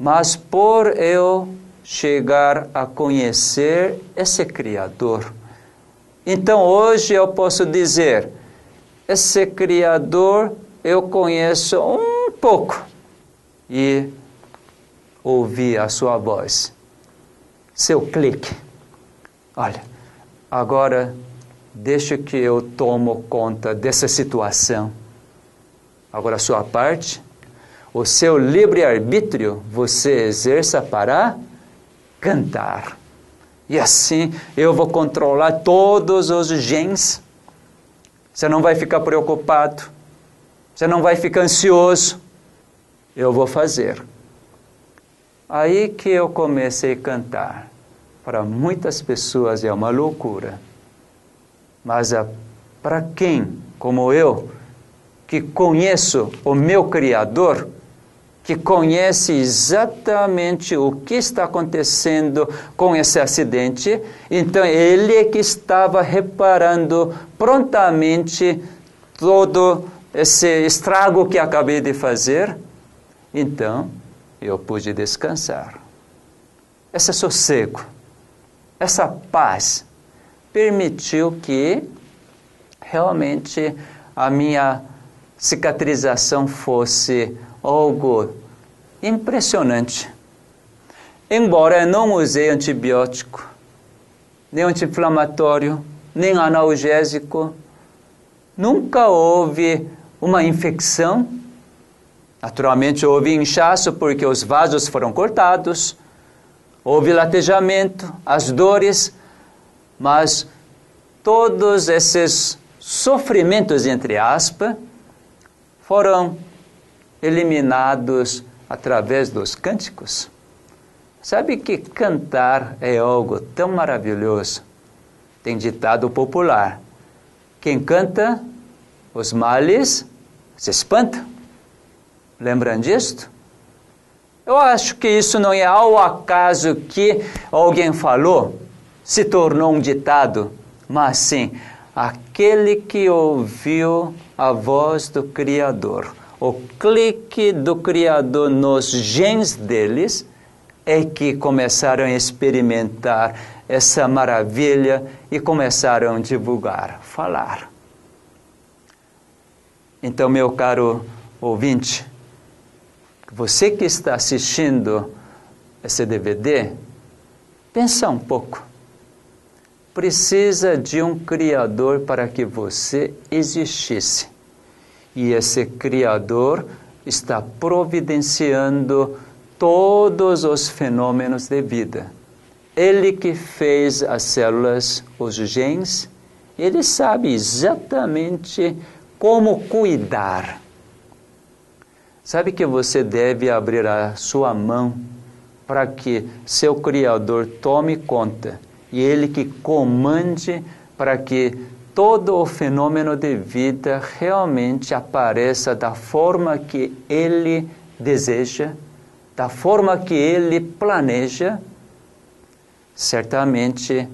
A: Mas por eu chegar a conhecer esse Criador, então hoje eu posso dizer, esse Criador eu conheço um pouco e ouvi a sua voz. seu clique. Olha, agora deixa que eu tomo conta dessa situação. Agora a sua parte, o seu livre-arbítrio você exerça para cantar. E assim eu vou controlar todos os genes. Você não vai ficar preocupado. Você não vai ficar ansioso. Eu vou fazer. Aí que eu comecei a cantar. Para muitas pessoas é uma loucura. Mas para quem, como eu, que conheço o meu Criador, que conhece exatamente o que está acontecendo com esse acidente, então ele é que estava reparando prontamente todo esse estrago que acabei de fazer. Então eu pude descansar. Esse sossego, essa paz permitiu que realmente a minha cicatrização fosse algo impressionante. Embora eu não usei antibiótico, nem anti-inflamatório, nem analgésico, nunca houve uma infecção. Naturalmente houve inchaço porque os vasos foram cortados, houve latejamento, as dores, mas todos esses sofrimentos, entre aspas, foram eliminados através dos cânticos. Sabe que cantar é algo tão maravilhoso? Tem ditado popular: quem canta, os males se espanta. Lembram disto? Eu acho que isso não é ao acaso que alguém falou, se tornou um ditado, mas sim aquele que ouviu a voz do Criador o clique do Criador nos genes deles é que começaram a experimentar essa maravilha e começaram a divulgar, falar. Então, meu caro ouvinte, você que está assistindo esse DVD, pensa um pouco. Precisa de um Criador para que você existisse e esse Criador está providenciando todos os fenômenos de vida. Ele que fez as células, os genes, ele sabe exatamente como cuidar. Sabe que você deve abrir a sua mão para que seu Criador tome conta e ele que comande para que todo o fenômeno de vida realmente apareça da forma que ele deseja, da forma que ele planeja, certamente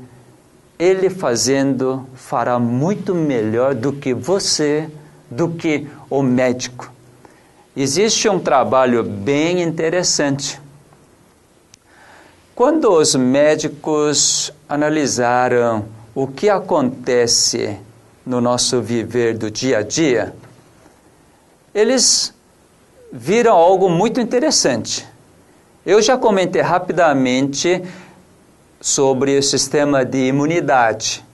A: ele fazendo fará muito melhor do que você, do que o médico. Existe um trabalho bem interessante. Quando os médicos analisaram o que acontece no nosso viver do dia a dia, eles viram algo muito interessante. Eu já comentei rapidamente sobre o sistema de imunidade.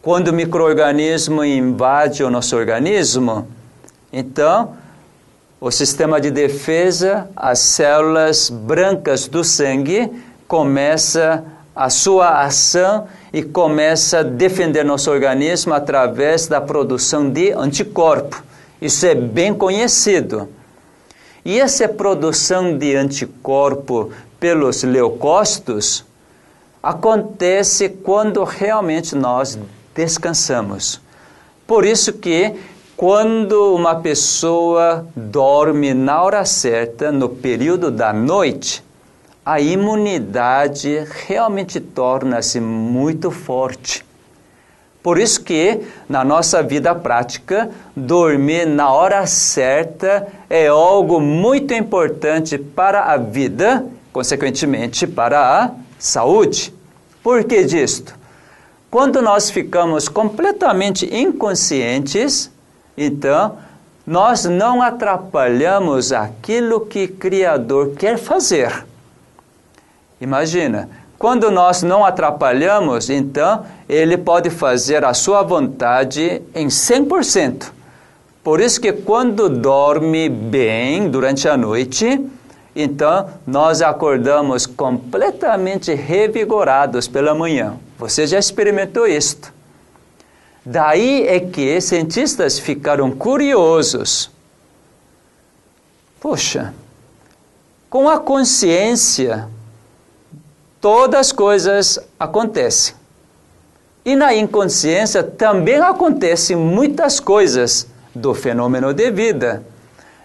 A: Quando o microorganismo invade o nosso organismo, então o sistema de defesa, as células brancas do sangue começa a sua ação e começa a defender nosso organismo através da produção de anticorpo. Isso é bem conhecido. E essa produção de anticorpo pelos leucócitos acontece quando realmente nós descansamos. Por isso que quando uma pessoa dorme na hora certa, no período da noite, a imunidade realmente torna-se muito forte. Por isso que na nossa vida prática, dormir na hora certa é algo muito importante para a vida, consequentemente para a saúde. Por que disto? Quando nós ficamos completamente inconscientes, então nós não atrapalhamos aquilo que o Criador quer fazer. Imagina, Quando nós não atrapalhamos, então ele pode fazer a sua vontade em 100%. Por isso que quando dorme bem durante a noite, então nós acordamos completamente revigorados pela manhã. Você já experimentou isto? Daí é que cientistas ficaram curiosos. Poxa, com a consciência, todas as coisas acontecem. E na inconsciência também acontecem muitas coisas do fenômeno de vida.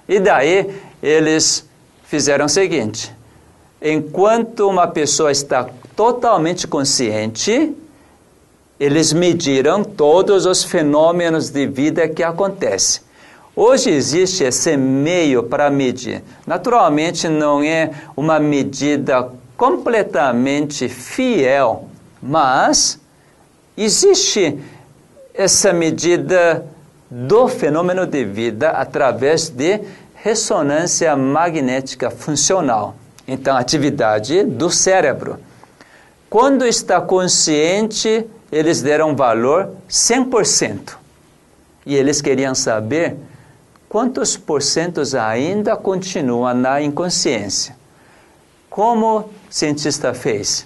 A: E daí eles fizeram o seguinte: enquanto uma pessoa está totalmente consciente, eles mediram todos os fenômenos de vida que acontecem. Hoje existe esse meio para medir. Naturalmente, não é uma medida completamente fiel, mas existe essa medida do fenômeno de vida através de ressonância magnética funcional. Então, atividade do cérebro. Quando está consciente, eles deram valor 100%. E eles queriam saber quantos porcentos ainda continuam na inconsciência. Como o cientista fez?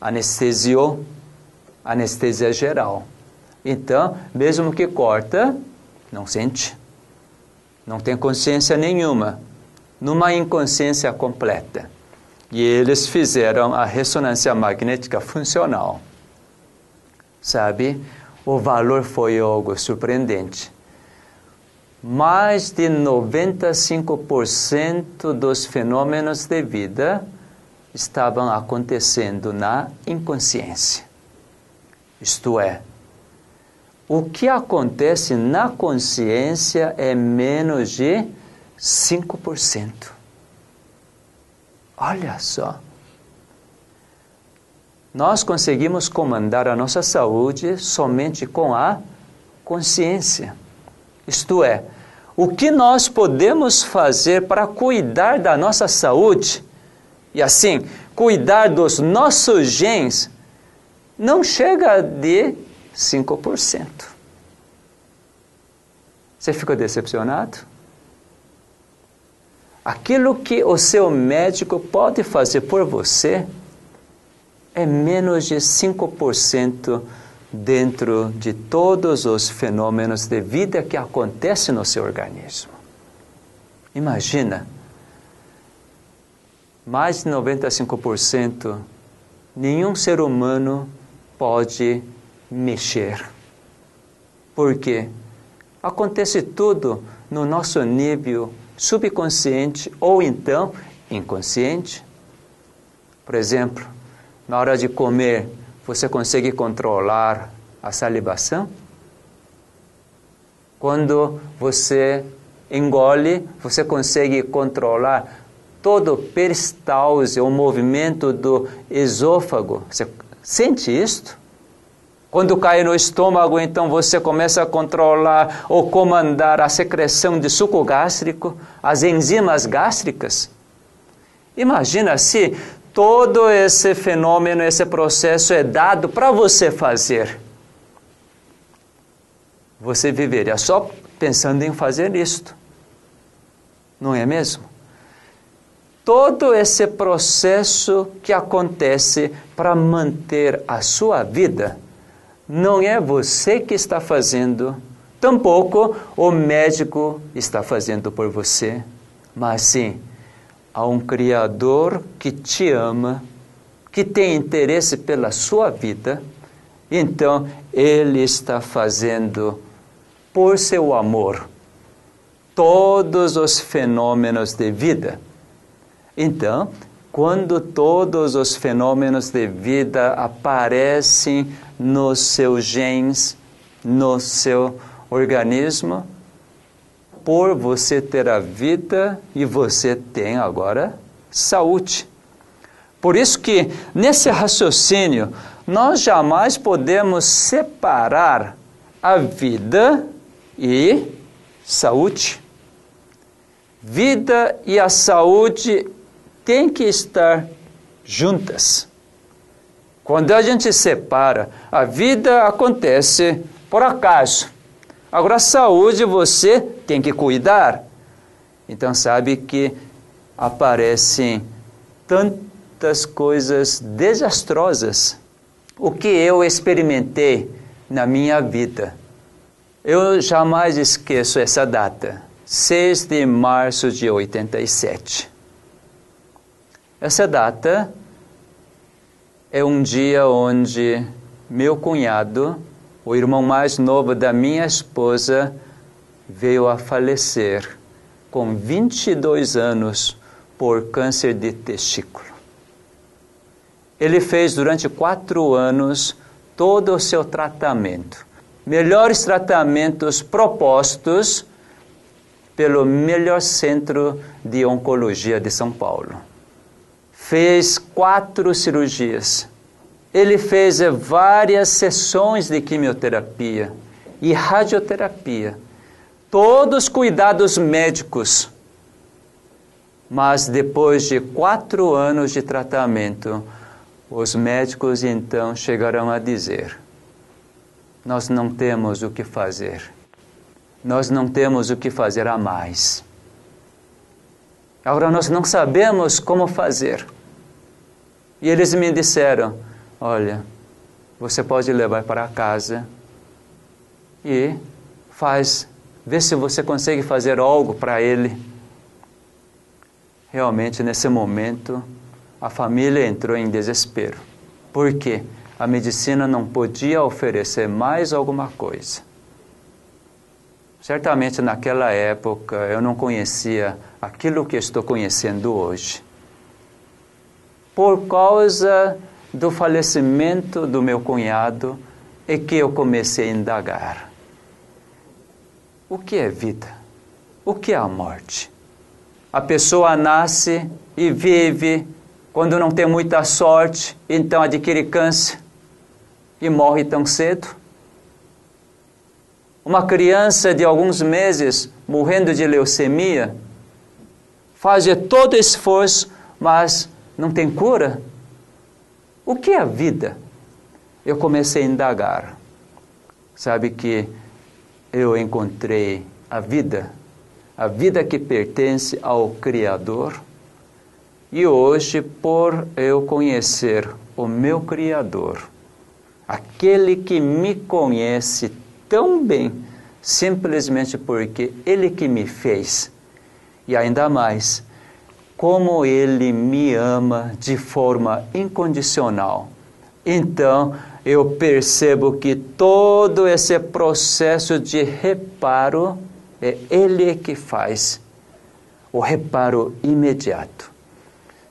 A: Anestesiou, anestesia geral. Então, mesmo que corta, não sente. Não tem consciência nenhuma. Numa inconsciência completa. E eles fizeram a ressonância magnética funcional. Sabe? O valor foi algo surpreendente mais de 95% dos fenômenos de vida estavam acontecendo na inconsciência. Isto é, o que acontece na consciência é menos de 5%. Olha só. Nós conseguimos comandar a nossa saúde somente com a consciência. Isto é, o que nós podemos fazer para cuidar da nossa saúde e assim cuidar dos nossos genes não chega de 5%. Você ficou decepcionado? Aquilo que o seu médico pode fazer por você é menos de 5% dentro de todos os fenômenos de vida que acontecem no seu organismo. Imagina, mais de 95% nenhum ser humano pode mexer. Por quê? Acontece tudo no nosso nível subconsciente ou então inconsciente. Por exemplo, na hora de comer, você consegue controlar a salivação? Quando você engole, você consegue controlar todo peristalse, o movimento do esôfago. Você sente isto? Quando cai no estômago, então você começa a controlar ou comandar a secreção de suco gástrico, as enzimas gástricas. Imagina se todo esse fenômeno, esse processo é dado para você fazer. Você viveria só pensando em fazer isto. Não é mesmo? Todo esse processo que acontece para manter a sua vida, não é você que está fazendo, tampouco o médico está fazendo por você, mas sim a um Criador que te ama, que tem interesse pela sua vida, então Ele está fazendo por seu amor todos os fenômenos de vida. Então, quando todos os fenômenos de vida aparecem nos seus genes, no seu organismo, por você ter a vida e você tem agora saúde. Por isso que nesse raciocínio nós jamais podemos separar a vida e saúde. Vida e a saúde têm que estar juntas. Quando a gente separa, a vida acontece por acaso. Agora, a saúde você tem que cuidar. Então, sabe que aparecem tantas coisas desastrosas. O que eu experimentei na minha vida. Eu jamais esqueço essa data, 6 de março de 87. Essa data é um dia onde meu cunhado, o irmão mais novo da minha esposa, veio a falecer com 22 anos por câncer de testículo. Ele fez durante quatro anos todo o seu tratamento. Melhores tratamentos propostos pelo melhor centro de oncologia de São Paulo. Fez quatro cirurgias. Ele fez várias sessões de quimioterapia e radioterapia. Todos cuidados médicos. Mas depois de quatro anos de tratamento, os médicos então chegarão a dizer: Nós não temos o que fazer. Nós não temos o que fazer a mais. Agora nós não sabemos como fazer. E eles me disseram: Olha, você pode levar para casa e faz, vê se você consegue fazer algo para ele. Realmente, nesse momento, a família entrou em desespero. Por quê? A medicina não podia oferecer mais alguma coisa. Certamente naquela época eu não conhecia aquilo que estou conhecendo hoje. Por causa do falecimento do meu cunhado é que eu comecei a indagar. O que é vida? O que é a morte? A pessoa nasce e vive quando não tem muita sorte, então adquire câncer e morre tão cedo. Uma criança de alguns meses morrendo de leucemia faz todo esforço, mas não tem cura. O que é a vida? Eu comecei a indagar. Sabe que eu encontrei a vida, a vida que pertence ao Criador e hoje, por eu conhecer o meu Criador, aquele que me conhece tão bem, simplesmente porque Ele que me fez, e ainda mais, como Ele me ama de forma incondicional. Então, eu percebo que todo esse processo de reparo é Ele que faz, o reparo imediato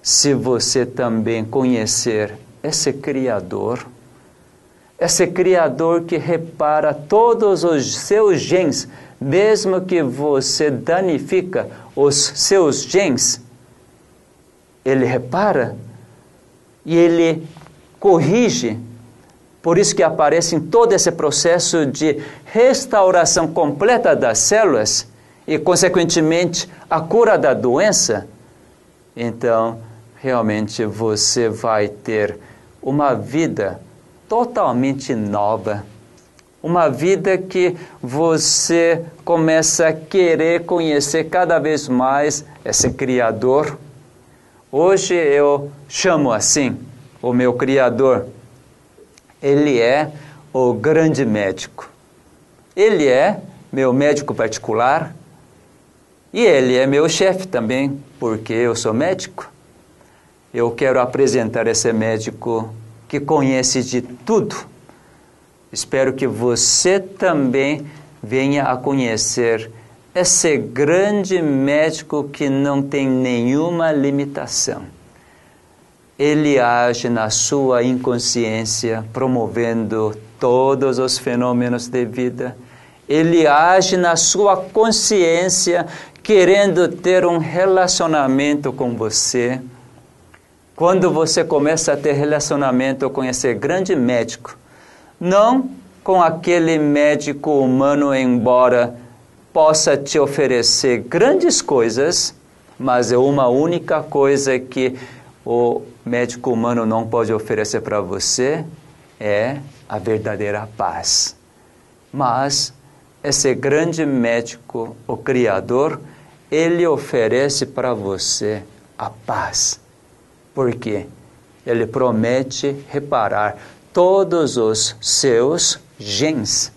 A: se você também conhecer esse Criador, esse Criador que repara todos os seus genes, mesmo que você danifica os seus genes, ele repara e ele corrige. Por isso que aparece em todo esse processo de restauração completa das células e, consequentemente, a cura da doença. Então, realmente você vai ter uma vida totalmente nova. Uma vida que você começa a querer conhecer cada vez mais esse Criador. Hoje eu chamo assim o meu Criador. Ele é o grande médico. Ele é meu médico particular e ele é meu chefe também, porque eu sou médico eu quero apresentar esse médico que conhece de tudo. Espero que você também venha a conhecer esse grande médico que não tem nenhuma limitação. Ele age na sua inconsciência, promovendo todos os fenômenos de vida. Ele age na sua consciência, querendo ter um relacionamento com você quando você começa a ter relacionamento com esse grande médico, não com aquele médico humano, embora possa te oferecer grandes coisas, mas é uma única coisa que o médico humano não pode oferecer para você é a verdadeira paz. Mas esse grande médico, o Criador, ele oferece para você a paz. Por quê? Ele promete reparar todos os seus genes